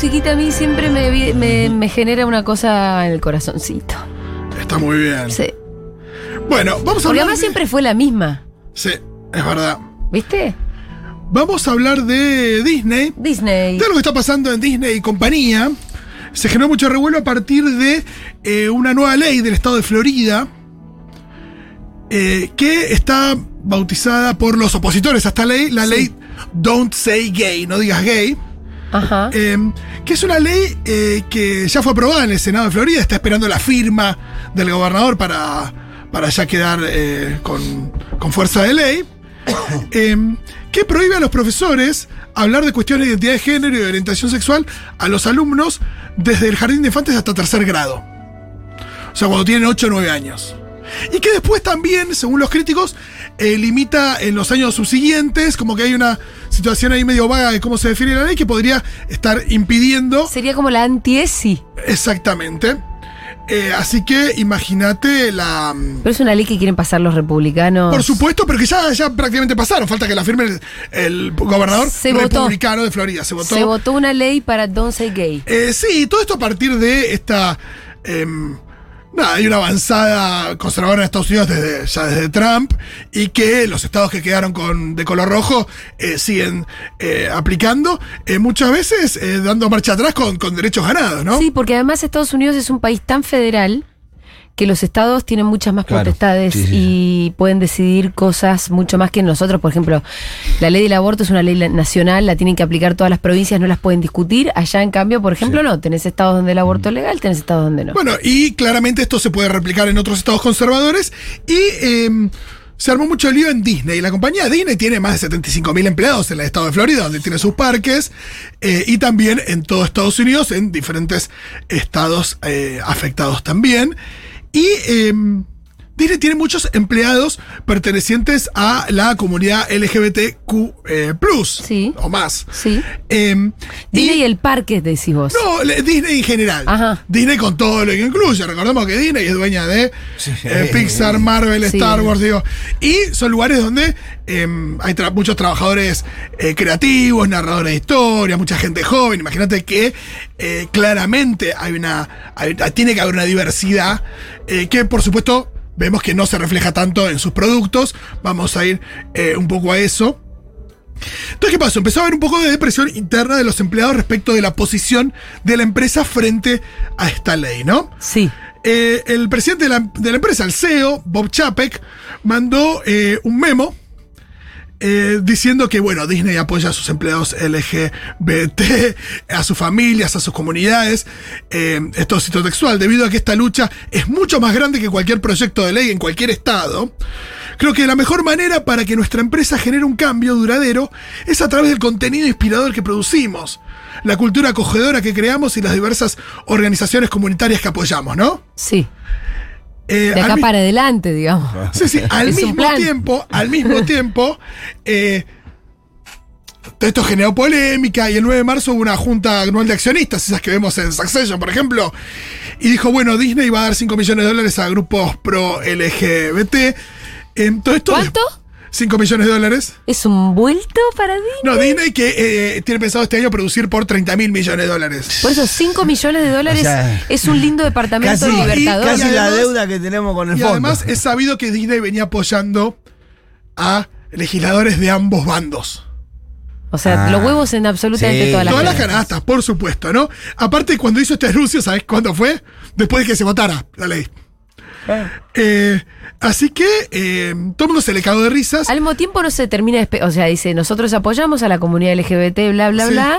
musiquita a mí siempre me, vi- me, me genera una cosa en el corazoncito. Está muy bien. Sí. Bueno, vamos a Porque hablar. además de- siempre fue la misma, Sí, es verdad. ¿viste? Vamos a hablar de Disney. Disney. De lo que está pasando en Disney y compañía. Se generó mucho revuelo a partir de eh, una nueva ley del estado de Florida eh, que está bautizada por los opositores a esta ley, la ley Don't Say Gay, no digas gay, Ajá. eh, que es una ley eh, que ya fue aprobada en el Senado de Florida, está esperando la firma del gobernador para, para ya quedar eh, con, con fuerza de ley, eh, que prohíbe a los profesores hablar de cuestiones de identidad de género y de orientación sexual a los alumnos desde el jardín de infantes hasta tercer grado. O sea, cuando tienen 8 o 9 años. Y que después también, según los críticos, eh, limita en los años subsiguientes, como que hay una situación ahí medio vaga de cómo se define la ley que podría estar impidiendo Sería como la anti-ESI. exactamente. Eh, así que imagínate la... mm, Pero es una ley que quieren pasar los republicanos. Por supuesto, pero que ya, ya prácticamente pasaron. Falta que la firme el, el gobernador Se votó. republicano de Florida. Se votó. Se votó una ley para Don't Say Gay. Eh, sí, todo esto a partir de esta. em, hay una avanzada conservadora en Estados Unidos desde, ya desde Trump y que los estados que quedaron con, de color rojo eh, siguen eh, aplicando, eh, muchas veces eh, dando marcha atrás con, con derechos ganados, ¿no? Sí, porque además Estados Unidos es un país tan federal que los estados tienen muchas más Claro. potestades Sí, sí, y pueden decidir cosas mucho más que nosotros. Por ejemplo, la ley del aborto es una ley nacional, la tienen que aplicar todas las provincias, no las pueden discutir. Allá, en cambio, por ejemplo, no. Tenés estados donde el aborto es legal, tenés estados donde no. Bueno, y claramente esto se puede replicar en otros estados conservadores y em, se armó mucho lío en Disney. La compañía Disney tiene más de 75 mil empleados en el estado de Florida, donde tiene sus parques, eh, y también en todo Estados Unidos, en diferentes estados eh, afectados también. Y em, Disney tiene muchos empleados pertenecientes a la comunidad LGBTQ eh, plus Sí. o más. Sí. Em, Disney y el parque, decís vos. no, le- Disney en general. Ajá. Disney con todo lo que incluye. Recordemos que Disney es dueña de Sí. eh, Pixar, Marvel, Sí. Star Wars, digo. Y son lugares donde em, hay tra- muchos trabajadores eh, creativos, narradores de historia, mucha gente joven. Imagínate que eh, claramente hay una. hay- tiene que haber una diversidad eh, que, por supuesto, vemos que no se refleja tanto en sus productos. Vamos a ir eh, un poco a eso. Entonces, ¿qué pasó? Empezó a haber un poco de depresión interna de los empleados respecto de la posición de la empresa frente a esta ley, ¿no? Sí. Eh, el presidente de la, de la empresa, el CEO, Bob Chapek, mandó eh, un memo eh, diciendo que, bueno, Disney apoya a sus empleados LGBT, a sus familias, a sus comunidades. Eh, esto es cito textual, debido a que esta lucha es mucho más grande que cualquier proyecto de ley en cualquier estado. Creo que la mejor manera para que nuestra empresa genere un cambio duradero es a través del contenido inspirador que producimos, la cultura acogedora que creamos y las diversas organizaciones comunitarias que apoyamos, ¿no? Sí. Eh, De acá para adelante, digamos. Sí, sí, al mismo tiempo, al mismo tiempo, eh, todo esto generó polémica y el 9 de marzo hubo una junta anual de accionistas, esas que vemos en Succession, por ejemplo, y dijo, bueno, Disney va a dar 5 millones de dólares a grupos pro LGBT. Eh, todo esto ¿Cuánto? 5 millones de dólares. ¿Es un vuelto para Disney? No, Disney que eh, tiene pensado este año producir por 30 mil millones de dólares. Por eso 5 millones de dólares O sea, es un lindo departamento Casi, libertador. y casi la además- deuda que tenemos con el Y fondo. además es sabido que Disney venía apoyando a legisladores de ambos bandos. O sea, Ah. los huevos en absolutamente Sí. todas las Todas las canastas. por supuesto, ¿no? Aparte, cuando hizo este anuncio, ¿sabes cuándo fue? Después de que se votara la ley. Eh, así que eh, todo el mundo se le cagó de risas. Al mismo tiempo no se termina, o sea, dice, nosotros apoyamos a la comunidad LGBT, bla, bla, Sí. bla,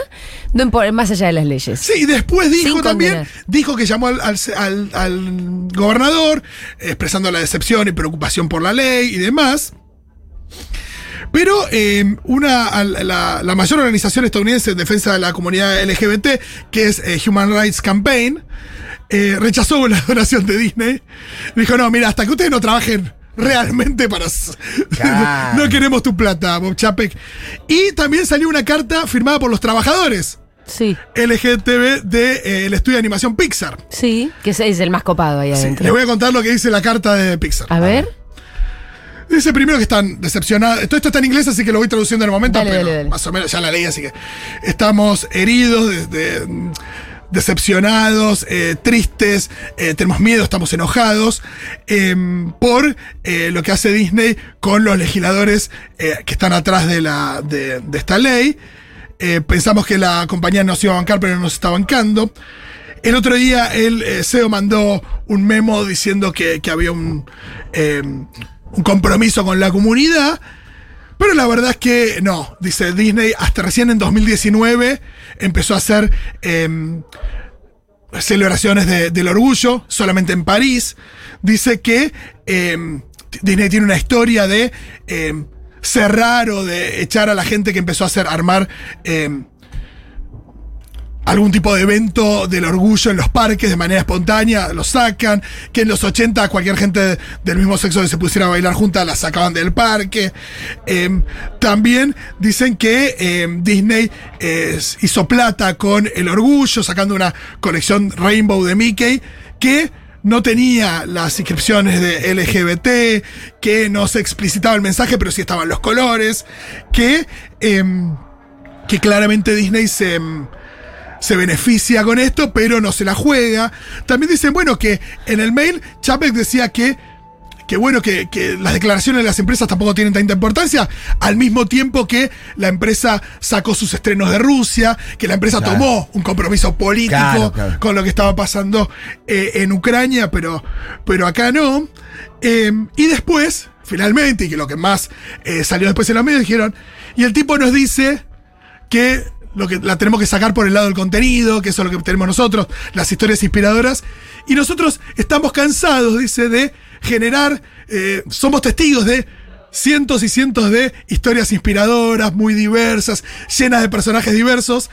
no más allá de las leyes. Sí, y después dijo Sin también, condenar. dijo que llamó al, al- al- gobernador, expresando la decepción y preocupación por la ley y demás. Pero eh, una, la, la mayor organización estadounidense en defensa de la comunidad LGBT, que es eh, Human Rights Campaign, eh, rechazó la donación de Disney. Dijo, no, mira, hasta que ustedes no trabajen realmente para... Claro. no queremos tu plata, Bob Chapek. Y también salió una carta firmada por los trabajadores. Sí, LGTB del estudio de animación Pixar. sí, que es el más copado ahí Sí, adentro. les voy a contar lo que dice la carta de Pixar. A ver, Dice primero que están decepcionados. Todo esto está en inglés, así que lo voy traduciendo en el momento, Dale, pero dale, dale. más o menos ya la leí, así que estamos heridos, de- de- mm, decepcionados, eh, tristes, eh, tenemos miedo, estamos enojados eh, por eh, lo que hace Disney con los legisladores que están atrás de, la, de, esta ley. Pensamos que la compañía nos iba a bancar, pero no nos está bancando. El otro día el CEO mandó un memo diciendo que, que había un, eh, un compromiso con la comunidad. Pero la verdad es que no, dice Disney, hasta recién en 2019 empezó a hacer eh, celebraciones de- del orgullo, solamente en París. Dice que eh, Disney tiene una historia de cerrar o de echar a la gente que empezó a hacer armar algún tipo de evento del orgullo en los parques de manera espontánea, lo sacan, que en los 80 cualquier gente del mismo sexo que se pusiera a bailar juntas la sacaban del parque. Eh, también dicen que eh, Disney hizo plata con el orgullo, sacando una colección Rainbow de Mickey, que no tenía las inscripciones de LGBT, que no se explicitaba el mensaje, pero sí estaban los colores, que, em, que claramente Disney se em, se beneficia con esto, pero no se la juega. También dicen, bueno, que en el mail Chapek decía que, que bueno, que, que las declaraciones de las empresas tampoco tienen tanta importancia, al mismo tiempo que la empresa sacó sus estrenos de Rusia, que la empresa Claro. tomó un compromiso político Claro, claro. con lo que estaba pasando eh, en Ucrania, pero, pero acá no. Eh, y después, finalmente, y que lo que más eh, salió después en los medios, dijeron, y el tipo nos dice que lo que la tenemos que sacar por el lado del contenido, que eso es lo que tenemos nosotros, las historias inspiradoras. Y nosotros estamos cansados, dice, de generar, eh, somos testigos de cientos y cientos de historias inspiradoras, muy diversas, llenas de personajes diversos,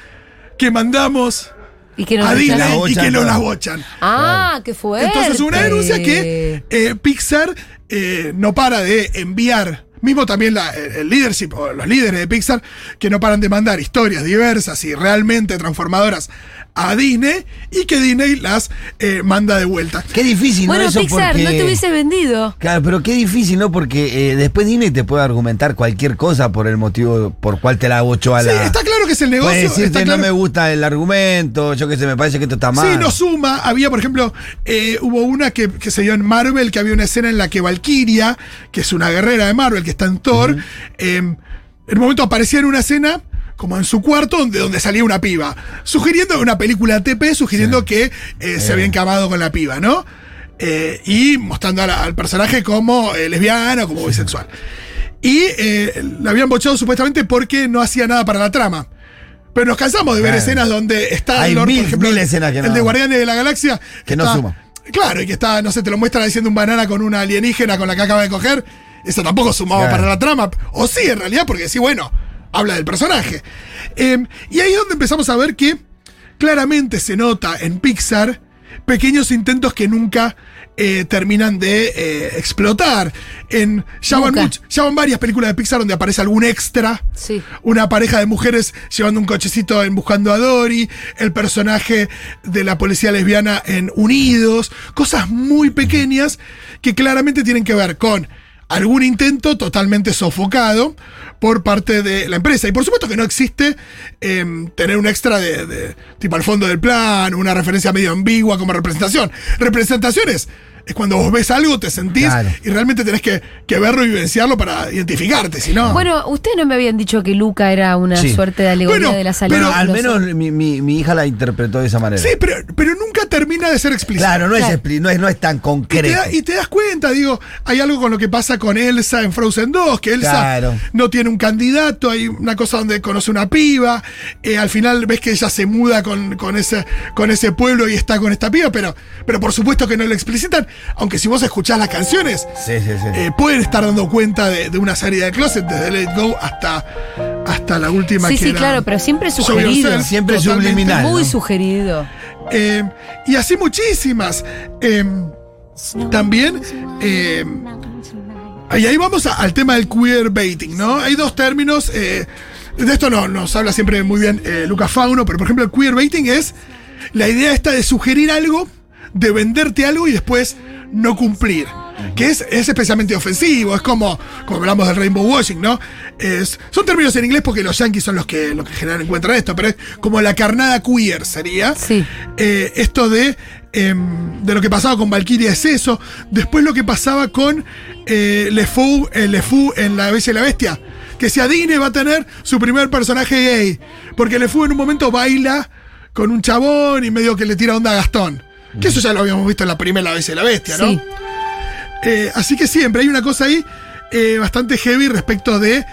que mandamos Y que a. Disney y que no las bochan. Ah, qué fuerte. Entonces, una denuncia que eh, Pixar eh, no para de enviar, mismo también la- el leadership o los líderes de Pixar, que no paran de mandar historias diversas y realmente transformadoras a Disney y que Disney las eh, manda de vuelta. Qué difícil, Bueno, ¿no? Eso Pixar, porque... no te hubiese vendido. Claro, pero qué difícil, ¿no? Porque eh, después Disney te puede argumentar cualquier cosa por el motivo por cual te la bochó a Sí, la... está claro que es el negocio. Puede decirte está claro- no me gusta el argumento, yo qué sé, me parece que esto está mal. Sí, no suma. Había, por ejemplo, eh, hubo una que, que se dio en Marvel, que había una escena en la que Valkyria, que es una guerrera de Marvel, que está en Thor, eh, en un momento aparecía en una escena como en su cuarto donde, donde salía una piba, sugiriendo una película TP, sugiriendo que eh, se había encamado con la piba, ¿no? Eh, y mostrando la- al personaje como eh, lesbiana, como bisexual. Y eh, la habían bochado supuestamente porque no hacía nada para la trama. Pero nos cansamos de ver Claro. escenas donde está Hay Lord, mil- por ejemplo, mil el- escenas que el no- de Guardianes de la Galaxia. Que no suma. Claro, y que está, no sé, te lo muestran haciendo un banana con una alienígena con la que acaba de coger. Eso tampoco sumaba Claro. para la trama. O sí, en realidad, porque sí, bueno, habla del personaje. Eh, y ahí es donde empezamos a ver que claramente se nota en Pixar pequeños intentos que nunca eh, terminan de eh, explotar. En, ya, van much- ya van varias películas de Pixar donde aparece algún extra. Sí. Una pareja de mujeres llevando un cochecito en Buscando a Dory, el personaje de la policía lesbiana en Unidos, cosas muy pequeñas que claramente tienen que ver con algún intento totalmente sofocado por parte de la empresa. Y por supuesto que no existe em, tener un extra de, de- tipo al fondo del plan, una referencia medio ambigua como representación. Representaciones es cuando vos ves algo, te sentís Claro. y realmente tenés que, que verlo y vivenciarlo para identificarte, si no... Bueno, ustedes no me habían dicho que Luca era una Sí. suerte de alegoría Bueno, de la salida. pero Al menos mi, mi- mi hija la interpretó de esa manera. Sí, pero, pero nunca termina de ser explícito. Claro, no, Claro. Es, expli- no, es, no es tan Y te, concreto. da- y te das cuenta, digo, hay algo con lo que pasa con Elsa en Frozen 2, que Elsa Claro. no tiene un candidato, hay una cosa donde conoce una piba, eh, al final ves que ella se muda con, con ese, con ese pueblo y está con esta piba, pero, pero por supuesto que no lo explicitan, aunque si vos escuchás las canciones, Sí, sí, sí. eh, pueden estar dando cuenta de, de una salida de closet, desde Let It Go hasta, hasta la última Sí, que sí, era claro, pero siempre sugerido. Yourself, Siempre totalmente. subliminal. Muy ¿no? sugerido. Eh, y así muchísimas. Eh, también, eh, y ahí vamos a- al tema del queerbaiting, ¿no? Hay dos términos, eh, de esto no, nos habla siempre muy bien eh, Lucas Fauno, pero por ejemplo el queerbaiting es la idea esta de sugerir algo, de venderte algo y después no cumplir. que es, es especialmente ofensivo, es como, como hablamos del rainbow washing, ¿no? Es, son términos en inglés porque los yankees son los que, los que generan encuentran esto, pero es como la carnada queer sería. Sí. Eh, esto de, em, de lo que pasaba con Valkyria es eso. Después lo que pasaba con eh, Le Fou, eh, Le Fou en La Bella y la Bestia. Que si Adine va a tener su primer personaje gay. Porque Le Fou en un momento baila con un chabón y medio que le tira onda a Gastón. Que eso ya lo habíamos visto en la primera Bella y la Bestia, ¿no? Sí. Eh, así que siempre hay una cosa ahí eh, bastante heavy respecto de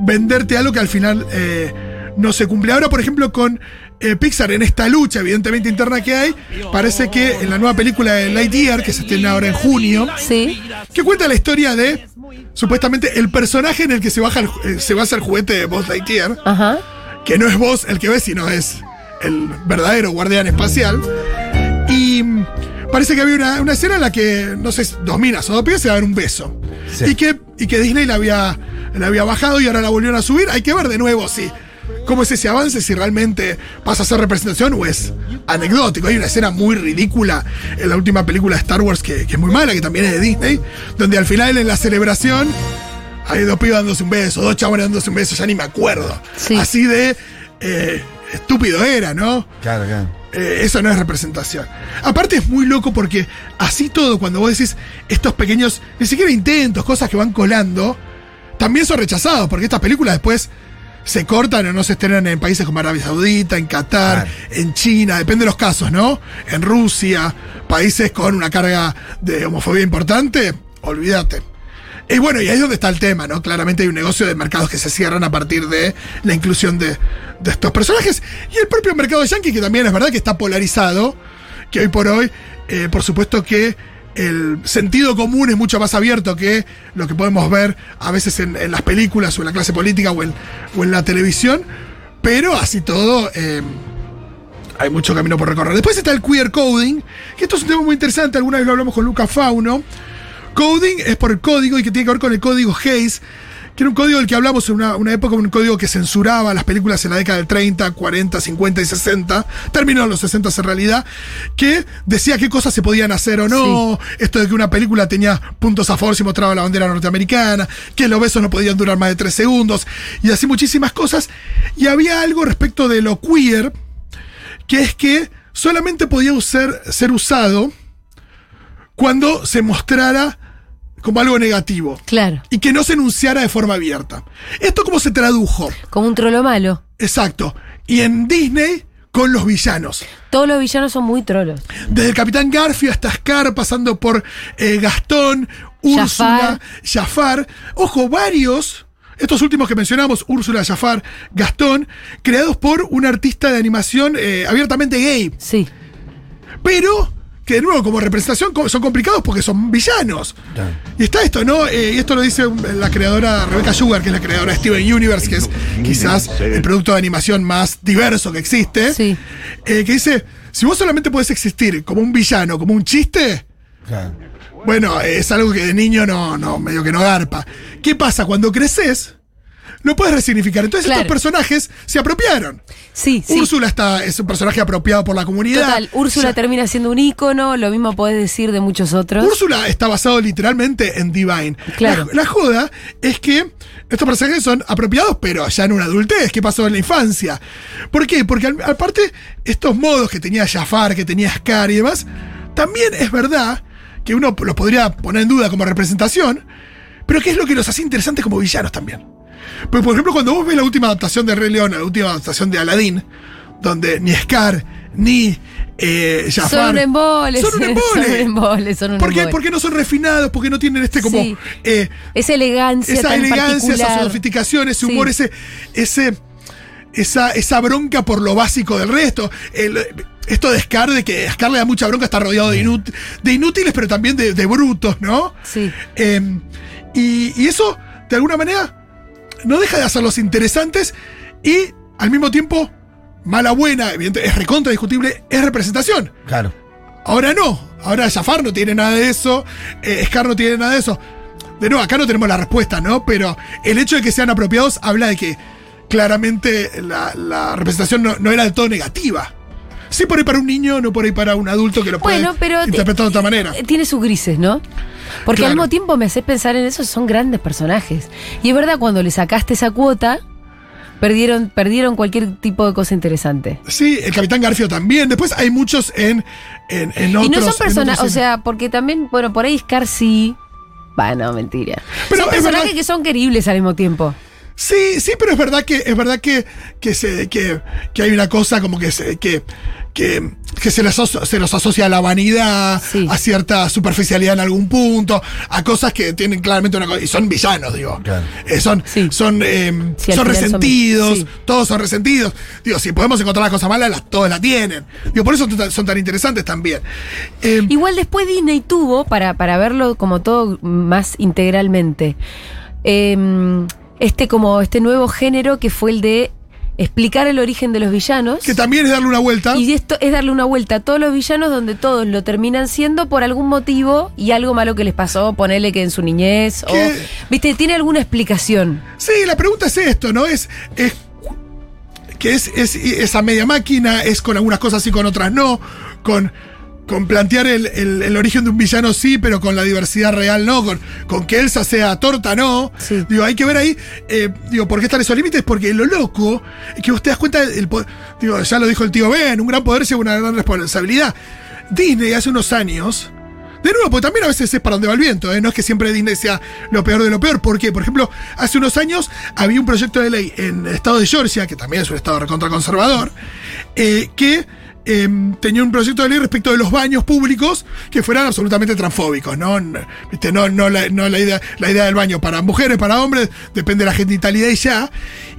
venderte algo que al final eh, no se cumple. Ahora, por ejemplo, con eh, Pixar en esta lucha, evidentemente interna que hay, parece que en la nueva película de Lightyear, que se estrena ahora en junio, Sí. que cuenta la historia de supuestamente el personaje en el que se, baja el se basa el juguete de Buzz Lightyear, Ajá. que no es vos el que ves, sino es el verdadero guardián espacial. Parece que había una, una escena en la que, no sé, dos minas o dos pies se daban un beso. Sí. Y, que, y que Disney la había, la había bajado y ahora la volvieron a subir. Hay que ver de nuevo si. ¿Cómo es ese avance? Si realmente pasa a ser representación o es anecdótico. Hay una escena muy ridícula en la última película de Star Wars que, que es muy mala, que también es de Disney, donde al final en la celebración hay dos pibas dándose un beso, dos chabones dándose un beso, ya ni me acuerdo. Sí. Así de eh, estúpido era, ¿no? Claro, claro. Eh, eso no es representación. Aparte es muy loco porque así todo, cuando vos decís estos pequeños, ni siquiera intentos, cosas que van colando, también son rechazados, porque estas películas después se cortan o no se estrenan en países como Arabia Saudita, en Qatar, Claro. en China, depende de los casos, ¿no? En Rusia, países con una carga de homofobia importante, olvídate. Y bueno, y ahí es donde está el tema, ¿no? Claramente hay un negocio de mercados que se cierran a partir de la inclusión de, de estos personajes. Y el propio mercado yankee, que también es verdad que está polarizado, que hoy por hoy, eh, por supuesto que el sentido común es mucho más abierto que lo que podemos ver a veces en, las películas o en la clase política o en, o en la televisión. Pero así todo, eh, hay mucho camino por recorrer. Después está el queer coding, que esto es un tema muy interesante, alguna vez lo hablamos con Luca Fauno. Coding es por el código y que tiene que ver con el código Hayes, que era un código del que hablamos en una, una época, un código que censuraba las películas en la década del 30, 40, 50 y 60, terminó en los 60 en realidad, que decía qué cosas se podían hacer o no, esto de que una película tenía puntos a favor si mostraba la bandera norteamericana, que los besos no podían durar más de 3 segundos, y así muchísimas cosas. Y había algo respecto de lo queer, que es que solamente podía ser, ser usado cuando se mostrara como algo negativo Claro. y que no se enunciara de forma abierta. ¿Esto cómo se tradujo? Como un trolo malo. Exacto. Y en Disney, con los villanos. Todos los villanos son muy trolos. Desde el Capitán Garfio hasta Scar, pasando por eh, Gastón, Úrsula, Jafar. Ojo, varios, estos últimos que mencionamos, Úrsula, Jafar, Gastón, creados por un artista de animación eh, abiertamente gay. Sí. Pero que de nuevo como representación son complicados porque son villanos. Y está esto, ¿no? Eh, y esto lo dice la creadora Rebecca Sugar, que es la creadora de Steven Universe, que es quizás el producto de animación más diverso que existe. Sí. Eh, que dice, si vos solamente podés existir como un villano, como un chiste, Claro. bueno, es algo que de niño no, no, medio que no garpa. ¿Qué pasa? Cuando creces, lo puedes resignificar. Entonces Claro. estos personajes se apropiaron. Sí, sí. Úrsula está, es un personaje apropiado por la comunidad. Total, Úrsula Ya- termina siendo un ícono, lo mismo podés decir de muchos otros. Úrsula está basado literalmente en Divine. Claro. La, la joda es que estos personajes son apropiados, pero ya en una adultez. ¿Qué pasó en la infancia? ¿Por qué? Porque al- aparte, estos modos que tenía Jafar, que tenía Scar y demás, también es verdad que uno los podría poner en duda como representación, pero ¿qué es lo que los hace interesantes como villanos también? Pues, por ejemplo, cuando vos ves la última adaptación de Rey León, la última adaptación de Aladdin, donde ni Scar ni eh, Jafar. son un embole. Son un embole. Son un embole, son un ¿Por qué? no son refinados, porque no tienen este como Sí. eh, Esa elegancia esa tan elegancia, esa particular. sofisticación, ese Sí. humor, ese, ese, esa, esa bronca por lo básico del resto. El- esto de Scar, de que Scar le da mucha bronca, está rodeado de, inút- de inútiles, pero también de, de brutos, ¿no? Sí. Eh, y, y eso, de alguna manera, no deja de hacerlos interesantes y al mismo tiempo, mala buena, evidente, es recontra discutible, es representación. Claro. Ahora no. Ahora Jafar no tiene nada de eso. eh, Scar no tiene nada de eso. De nuevo, acá no tenemos la respuesta, ¿no? Pero el hecho de que sean apropiados habla de que claramente la, la representación no, no era del todo negativa. Sí, por ahí para un niño, no por ahí para un adulto que lo puede Bueno, pero. interpretar de otra manera. eh, Tiene sus grises, ¿no? Porque Claro. al mismo tiempo me haces pensar en eso, son grandes personajes. Y es verdad, cuando le sacaste esa cuota, perdieron, perdieron cualquier tipo de cosa interesante. Sí, el Capitán Garfio también. Después hay muchos en, en, en otros. y no son otros o sea, porque también, bueno, por ahí Scar sí. Bueno, mentira. Pero son es personajes verdad- que son queribles al mismo tiempo. Sí, sí, pero es verdad que es verdad que, que se que, que hay una cosa como que se que que, que se, aso- se los asocia a la vanidad, Sí. a cierta superficialidad en algún punto, a cosas que tienen claramente una cosa. Y son villanos, digo. Claro. Eh, son Sí. son, eh, Sí, son son- resentidos, sí. todos son resentidos. Digo, si podemos encontrar las cosas malas, las, todos la tienen. Digo, por eso son tan- son tan interesantes también. Eh, Igual después Disney tuvo, para, para verlo como todo más integralmente, em, este como este nuevo género que fue el de explicar el origen de los villanos. que también es darle una vuelta. Y esto es darle una vuelta a todos los villanos donde todos lo terminan siendo por algún motivo y algo malo que les pasó, ponele que en su niñez viste, tiene alguna explicación. Sí, la pregunta es esto, ¿no? Es, es que es, es esa media máquina, es con algunas cosas sí, con otras no, con, con plantear el, el- el origen de un villano sí, pero con la diversidad real no, con, con que Elsa sea torta no. Sí. Digo, hay que ver ahí, eh, digo, ¿por qué están esos límites? Porque lo loco es que usted das cuenta, po- digo, ya lo dijo el tío Ben, un gran poder lleva una gran responsabilidad. Disney hace unos años... De nuevo, porque también a veces es para donde va el viento, ¿eh? no es que siempre Disney sea lo peor de lo peor. ¿Por qué? Por ejemplo, hace unos años había un proyecto de ley en el estado de Georgia, que también es un estado recontraconservador, eh, que eh, tenía un proyecto de ley respecto de los baños públicos que fueran absolutamente transfóbicos, ¿no? ¿viste? No, no, la, no la idea, la idea del baño para mujeres, para hombres, depende de la genitalidad y ya.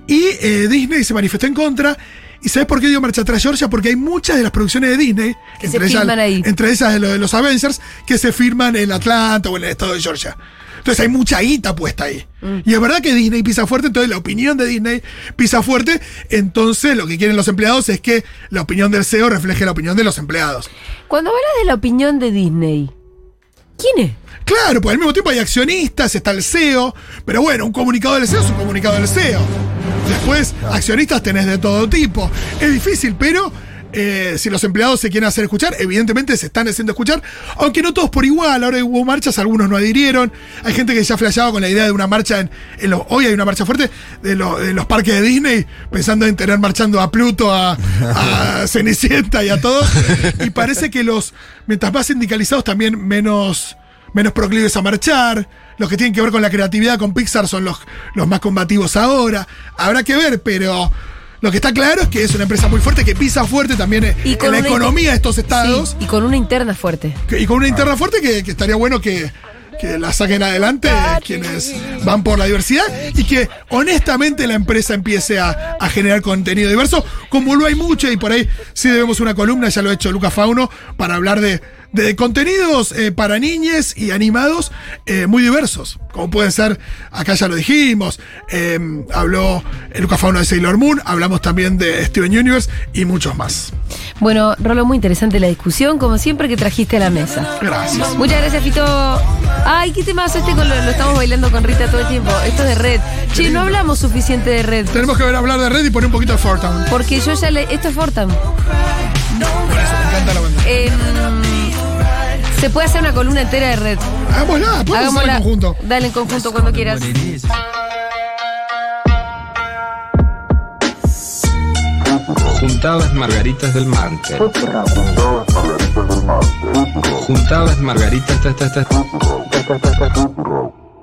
Y eh, Disney se manifestó en contra. ¿Y sabes por qué dio marcha atrás Georgia? Porque hay muchas de las producciones de Disney, Que se filman ahí. entre esas de, lo- de los Avengers, que se firman en Atlanta o en el estado de Georgia. Entonces hay mucha guita puesta ahí. Y es verdad que Disney pisa fuerte, entonces la opinión de Disney pisa fuerte. Entonces lo que quieren los empleados es que la opinión del CEO refleje la opinión de los empleados. Cuando hablas de la opinión de Disney, ¿quién es? Claro, pues al mismo tiempo hay accionistas, está el CEO, pero bueno, un comunicado del CEO es un comunicado del CEO. Después, accionistas tenés de todo tipo. Es difícil, pero eh, si los empleados se quieren hacer escuchar, evidentemente se están haciendo escuchar, aunque no todos por igual. Ahora hubo marchas, algunos no adhirieron. Hay gente que ya flasheaba con la idea de una marcha en, en los. Hoy hay una marcha fuerte de, lo- de los parques de Disney, pensando en tener marchando a Pluto, a, a Cenicienta y a todos. Y parece que los. Mientras más sindicalizados, también menos menos proclives a marchar. Los que tienen que ver con la creatividad con Pixar son los, los más combativos ahora. Habrá que ver, pero lo que está claro es que es una empresa muy fuerte, que pisa fuerte también en Y con la economía de estos estados. Sí, y con una interna fuerte. que- y con una interna fuerte que, que estaría bueno que, que la saquen adelante quienes van por la diversidad y que honestamente la empresa empiece a, a generar contenido diverso, como lo hay mucho y por ahí sí debemos una columna, ya lo ha hecho Lucas Fauno, para hablar de, de contenidos eh, para niñes y animados eh, muy diversos, como pueden ser, acá ya lo dijimos, eh, habló Lucas Fauno de Sailor Moon, hablamos también de Steven Universe y muchos más. Bueno, Rolo, muy interesante la discusión, como siempre que trajiste a la mesa. Gracias. Muchas gracias, Fito. Ay, qué temazo este con lo, lo estamos bailando con Rita todo el tiempo. Esto es de Red. Che, no hablamos suficiente de Red. Tenemos que ver hablar de Red y poner un poquito de Fortown. Porque yo ya le. Esto es Fortam. Por eso me encanta la banda. Se puede hacer una columna entera de Red. Hagámosla, podemos Hagámosla. en conjunto. Dale en conjunto cuando quieras. Juntabas margaritas del martes. Juntabas margaritas. ta, ta, ta.